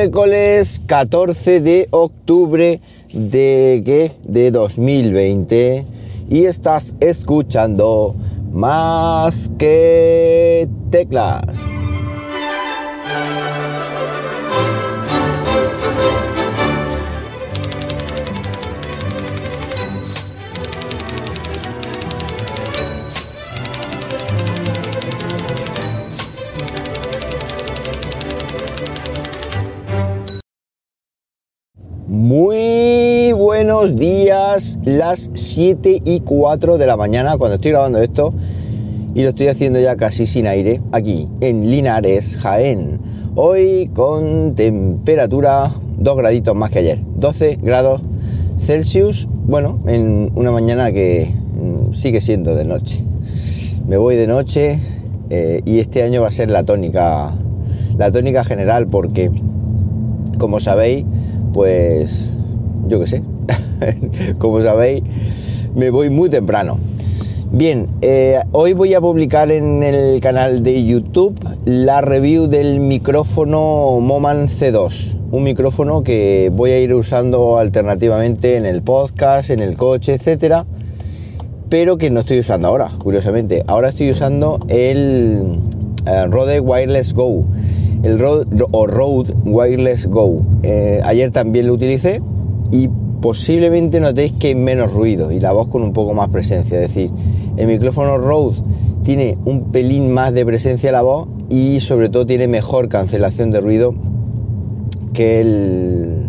miércoles 14 de octubre de ¿qué? de 2020 y estás escuchando más que teclas. Días, las 7 y 4 de la mañana cuando estoy grabando esto y lo estoy haciendo ya casi sin aire aquí en Linares, Jaén. Hoy con temperatura 2 graditos más que ayer, 12 grados Celsius, bueno, en una mañana que mm, sigue siendo de noche. Me voy de noche eh, y este año va a ser la tónica, la tónica general porque, como sabéis, pues yo qué sé, como sabéis, me voy muy temprano. Bien, eh, hoy voy a publicar en el canal de YouTube la review del micrófono Moman C2, un micrófono que voy a ir usando alternativamente en el podcast, en el coche, etcétera, pero que no estoy usando ahora, curiosamente. Ahora estoy usando el eh, Rode Wireless Go el Rode, o Rode Wireless Go. Eh, ayer también lo utilicé y posiblemente notéis que hay menos ruido y la voz con un poco más presencia. Es decir, el micrófono Rode tiene un pelín más de presencia la voz y sobre todo tiene mejor cancelación de ruido que el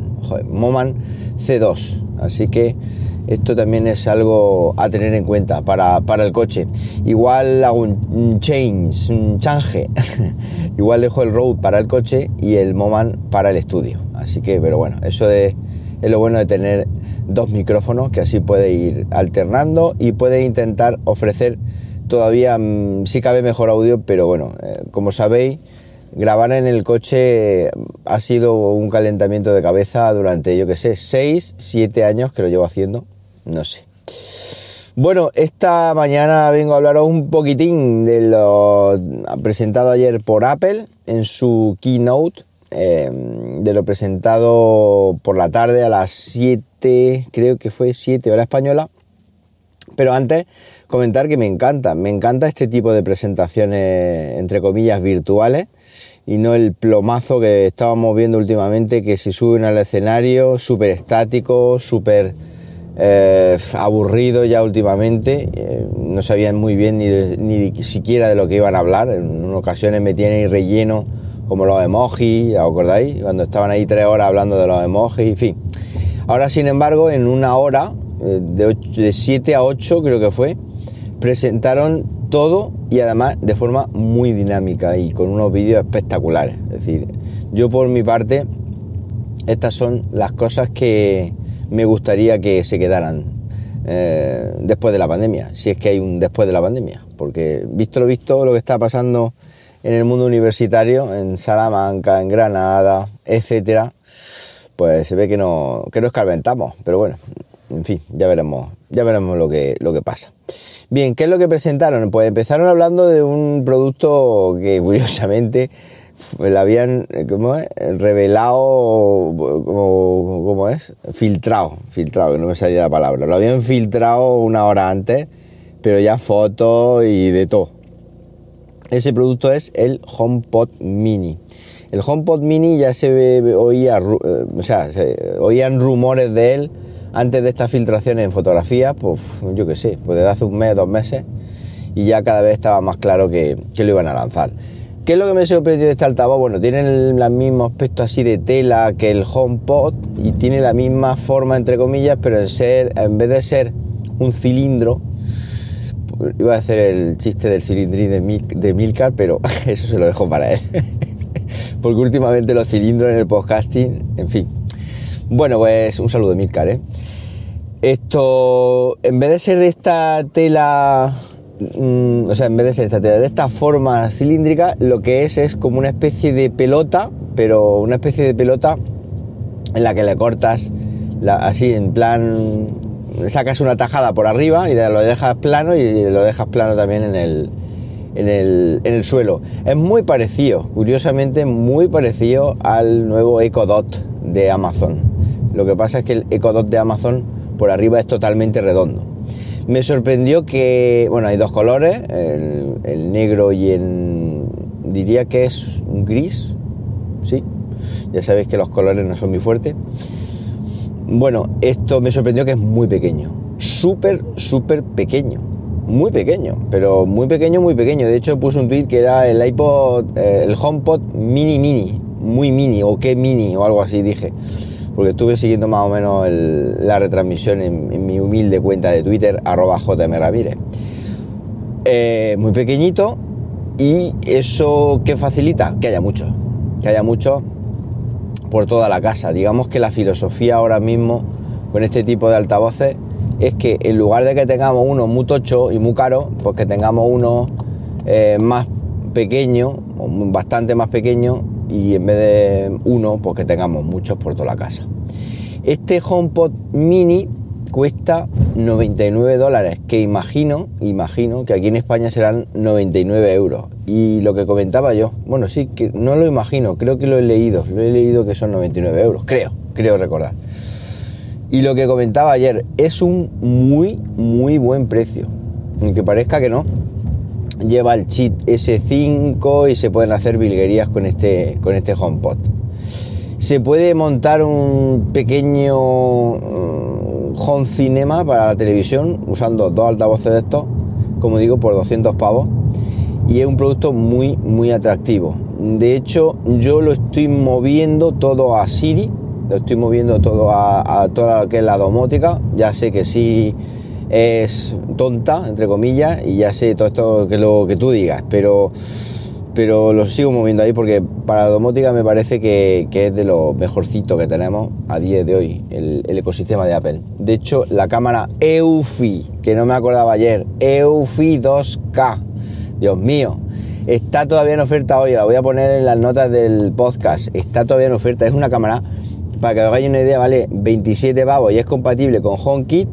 Moman C2. Así que esto también es algo a tener en cuenta para, el coche. Igual hago un change, un change. Igual dejo el Road para el coche y el Moman para el estudio. Así que, pero bueno, eso es lo bueno de tener dos micrófonos que así puede ir alternando y puede intentar ofrecer todavía, mm, si cabe mejor audio, pero bueno, eh, como sabéis, grabar en el coche ha sido un calentamiento de cabeza durante, yo que sé, 6, 7 años que lo llevo haciendo no sé. Bueno, esta mañana vengo a hablaros un poquitín de lo presentado ayer por Apple en su keynote, em, de lo presentado por la tarde a las 7, creo que fue 7 hora española. Pero antes, comentar que me encanta, me encanta este tipo de presentaciones, entre comillas, virtuales y no el plomazo que estábamos viendo últimamente, que se suben al escenario súper estático, súper eh, aburrido ya últimamente, eh, no sabían muy bien ni, ni, siquiera de lo que iban a hablar, en ocasiones me tienen relleno como los emojis, ¿os acordáis? Cuando estaban ahí tres horas hablando de los emojis, en fin. Ahora, sin embargo, en una hora, eh, de, de 7 a 8 creo que fue, presentaron todo y además de forma muy dinámica y con unos vídeos espectaculares. Es decir, yo por mi parte, estas son las cosas que, me gustaría que se quedaran eh, después de la pandemia, si es que hay un después de la pandemia, porque visto lo visto, lo que está pasando en el mundo universitario, en Salamanca, en Granada, etcétera, pues se ve que no, que no escarmentamos, pero bueno, en fin, ya veremos, ya veremos lo que, lo que pasa. Bien, ¿qué es lo que presentaron? Pues empezaron hablando de un producto que curiosamente la habían ¿cómo revelado, como, es? Filtrado, filtrado, que no me salía la palabra. Lo habían filtrado una hora antes, pero ya fotos y de todo. Ese producto es el HomePod Mini. El HomePod Mini ya se oía, eh, o sea, se oían rumores de él antes de estas filtraciones en fotografías, pues yo qué sé, pues desde hace un mes, dos meses, y ya cada vez estaba más claro que, que lo iban a lanzar. ¿Qué es lo que me sorprendió de este altavoz? Bueno, tiene el, mismo aspecto así de tela que el HomePod y tiene la misma forma, entre comillas, pero en, ser, en vez de ser un cilindro, iba a hacer el chiste del cilindrín de, de Milcar, pero eso se lo dejo para él. Porque últimamente los cilindros en el podcasting, en fin. Bueno, pues un saludo Milcar, ¿eh? Esto, en vez de ser de esta tela Mm, o sea, en vez de ser esta de esta forma cilíndrica, lo que es es como una especie de pelota, pero una especie de pelota en la que le cortas así en plan, sacas una tajada por arriba y lo dejas plano y lo dejas plano también en el, en el, en el suelo. Es muy parecido, curiosamente, muy parecido al nuevo Echo Dot de Amazon. Lo que pasa es que el Echo Dot de Amazon por arriba es totalmente redondo. Me sorprendió que, bueno, hay dos colores, el, el negro y el, diría que es un gris, sí, ya sabéis que los colores no son muy fuertes. Bueno, esto me sorprendió que es muy pequeño, súper, súper pequeño, muy pequeño, pero muy pequeño, muy pequeño. De hecho, puse un tweet que era el iPod, eh, el HomePod mini mini, muy mini, o qué mini, o algo así dije. Porque estuve siguiendo más o menos la retransmisión en, mi humilde cuenta de Twitter, arroba. Eh, muy pequeñito, y eso que facilita, que haya mucho, que haya mucho por toda la casa. Digamos que la filosofía ahora mismo con este tipo de altavoces es que en lugar de que tengamos uno muy tocho y muy caro, pues que tengamos uno eh, más pequeño, bastante más pequeño, y en vez de uno, pues que tengamos muchos por toda la casa. Este HomePod mini cuesta 99 dólares, que imagino, imagino que aquí en España serán 99 euros. Y lo que comentaba yo, bueno, sí, que no lo imagino, creo que lo he leído, lo he leído que son 99 euros, creo, creo recordar. Y lo que comentaba ayer, es un muy, muy buen precio, aunque parezca que no. Lleva el chip S5 y se pueden hacer vilguerías con este, con este HomePod. Se puede montar un pequeño mm, home cinema para la televisión usando dos altavoces de estos, como digo, por 200 pavos y es un producto muy muy atractivo. De hecho, yo lo estoy moviendo todo a Siri, lo estoy moviendo todo a, toda lo que es la domótica. Ya sé que sí es tonta, entre comillas, y ya sé todo esto que lo que tú digas, pero pero lo sigo moviendo ahí porque para la domótica me parece que, es de lo mejorcito que tenemos a día de hoy, el, el, ecosistema de Apple. De hecho, la cámara EUFI, que no me acordaba ayer, EUFI 2K, Dios mío. Está todavía en oferta hoy, la voy a poner en las notas del podcast. Está todavía en oferta. Es una cámara, para que os hagáis una idea, vale 27 pavos y es compatible con HomeKit.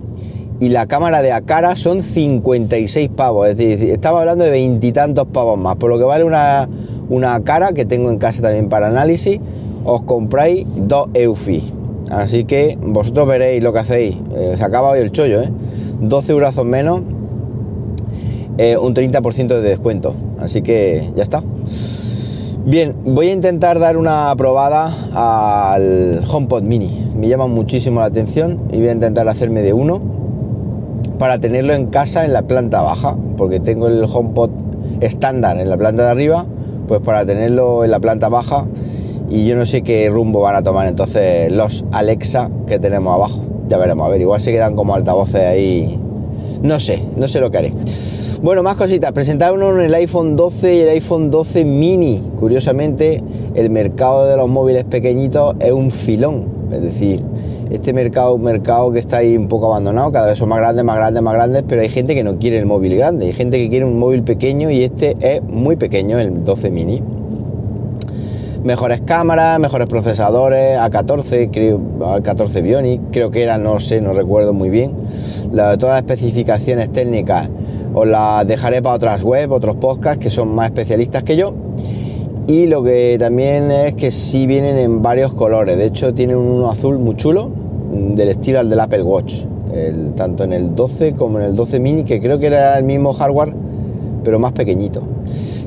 Y la cámara de Acara son 56 pavos. Es decir, estamos hablando de veintitantos pavos más. Por lo que vale una, una cara que tengo en casa también para análisis, os compráis dos EUFI. Así que vosotros veréis lo que hacéis. Eh, se acaba hoy el chollo, ¿eh? 12 euros menos eh, un 30% de descuento. Así que ya está. Bien, voy a intentar dar una probada al HomePod Mini. Me llama muchísimo la atención y voy a intentar hacerme de uno para tenerlo en casa en la planta baja, porque tengo el HomePod estándar en la planta de arriba, pues para tenerlo en la planta baja y yo no sé qué rumbo van a tomar entonces los Alexa que tenemos abajo. Ya veremos, a ver, igual se quedan como altavoces ahí. No sé, no sé lo que haré. Bueno, más cositas. Presentaron el iPhone 12 y el iPhone 12 mini. Curiosamente, el mercado de los móviles pequeñitos es un filón. Es decir, este mercado un mercado que está ahí un poco abandonado. Cada vez son más grandes, más grandes, más grandes. Pero hay gente que no quiere el móvil grande. Hay gente que quiere un móvil pequeño y este es muy pequeño, el 12 mini mejores cámaras, mejores procesadores, A14, creo, A14 Bionic, creo que era, no sé, no recuerdo muy bien. todas las especificaciones técnicas os las dejaré para otras web, otros podcasts que son más especialistas que yo. Y lo que también es que sí vienen en varios colores. De hecho, tienen uno azul muy chulo, del estilo al del Apple Watch. tanto en el 12 como en el 12 mini, que creo que era el mismo hardware, pero más pequeñito.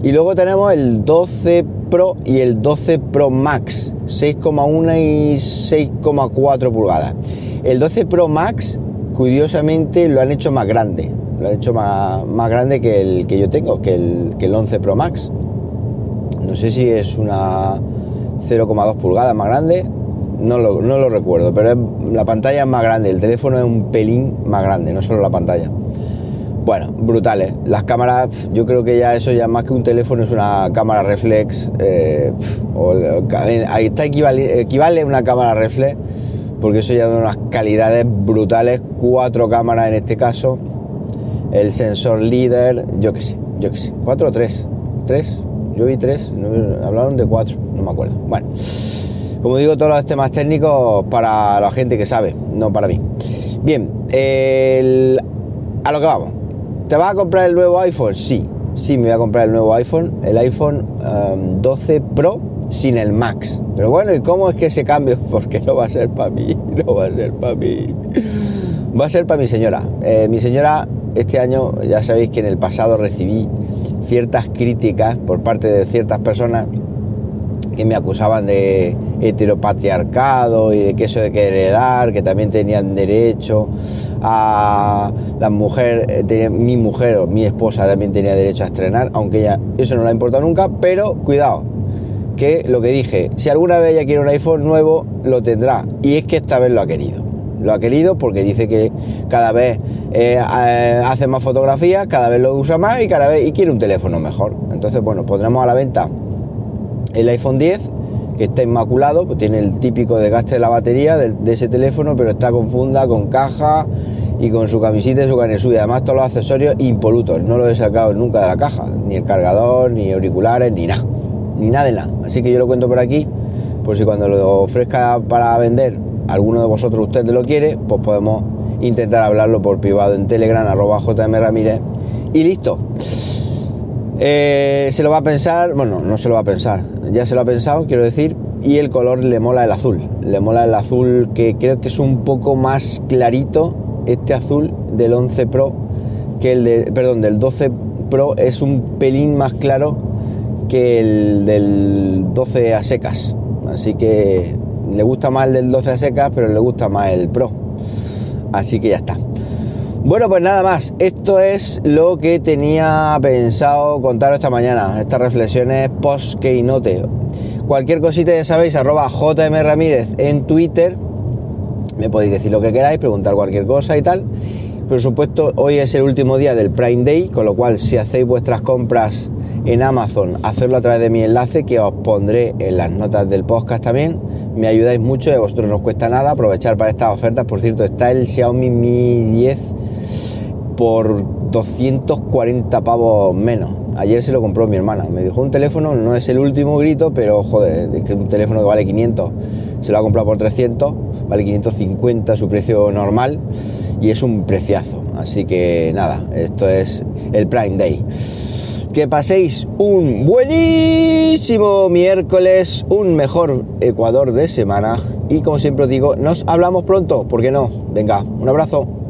Y luego tenemos el 12 Pro y el 12 Pro Max, 6,1 y 6,4 pulgadas. El 12 Pro Max, curiosamente, lo han hecho más grande lo han hecho más, grande que el que yo tengo, que el, que el 11 Pro Max. No sé si es una 0,2 pulgadas más grande, no lo, no lo recuerdo, pero la pantalla es más grande, el teléfono es un pelín más grande, no solo la pantalla. Bueno, brutales. Las cámaras, yo creo que ya eso ya más que un teléfono es una cámara reflex. Eh, o, está equivale, equivale a una cámara reflex, porque eso ya da unas calidades brutales. Cuatro cámaras en este caso el sensor líder, yo qué sé, yo qué sé, ¿cuatro o tres? ¿Tres? Yo vi tres, hablaron de cuatro, no me acuerdo. Bueno, como digo, todos los temas técnicos para la gente que sabe, no para mí. Bien, a lo que vamos. ¿Te vas a comprar el nuevo iPhone? Sí, sí, me voy a comprar el nuevo iPhone, el iPhone 12 um, Pro sin el Max. Pero bueno, ¿y cómo es que ese cambio? Porque no va a ser para mí, no va a ser para mí. Va a ser para mi señora. Eh, mi señora, este año, ya sabéis que en el pasado recibí ciertas críticas por parte de ciertas personas que me acusaban de heteropatriarcado y de que eso de que heredar, que también tenían derecho a la mujer, eh, mi mujer o mi esposa también tenía derecho a estrenar, aunque ella eso no le ha importado nunca, pero cuidado, que lo que dije, si alguna vez ella quiere un iPhone nuevo, lo tendrá, y es que esta vez lo ha querido. Lo ha querido porque dice que cada vez eh, hace más fotografías, cada vez lo usa más y cada vez y quiere un teléfono mejor. Entonces, bueno, pondremos a la venta el iPhone 10 que está inmaculado, pues tiene el típico desgaste de la batería de, ese teléfono, pero está con funda, con caja y con su camisita y su canesú y además todos los accesorios impolutos. No lo he sacado nunca de la caja, ni el cargador, ni auriculares, ni nada, ni nada de nada. Así que yo lo cuento por aquí, por si cuando lo ofrezca para vender alguno de vosotros usted lo quiere, pues podemos intentar hablarlo por privado en Telegram, arroba JM Ramírez y listo. Eh, se lo va a pensar, bueno, no se lo va a pensar, ya se lo ha pensado, quiero decir, y el color le mola el azul, le mola el azul que creo que es un poco más clarito, este azul del 11 Pro, que el de, perdón, del 12 Pro es un pelín más claro que el del 12 a secas, así que le gusta más el del 12 a secas, pero le gusta más el Pro, así que ya está. Bueno, pues nada más, esto es lo que tenía pensado contar esta mañana, estas reflexiones post-keynote. Cualquier cosita ya sabéis, arroba JM Ramírez en Twitter, me podéis decir lo que queráis, preguntar cualquier cosa y tal. Por supuesto, hoy es el último día del Prime Day, con lo cual si hacéis vuestras compras en Amazon, hacerlo a través de mi enlace que os pondré en las notas del podcast también. Me ayudáis mucho a vosotros no os cuesta nada aprovechar para estas ofertas. Por cierto, está el Xiaomi Mi 10 por 240 pavos menos. Ayer se lo compró mi hermana. Me dijo un teléfono, no es el último grito, pero joder, es que un teléfono que vale 500 se lo ha comprado por 300, vale 550 su precio normal y es un preciazo. Así que nada, esto es el Prime Day. Que paséis un buenísimo miércoles, un mejor Ecuador de semana y como siempre os digo, nos hablamos pronto, ¿por qué no? Venga, un abrazo.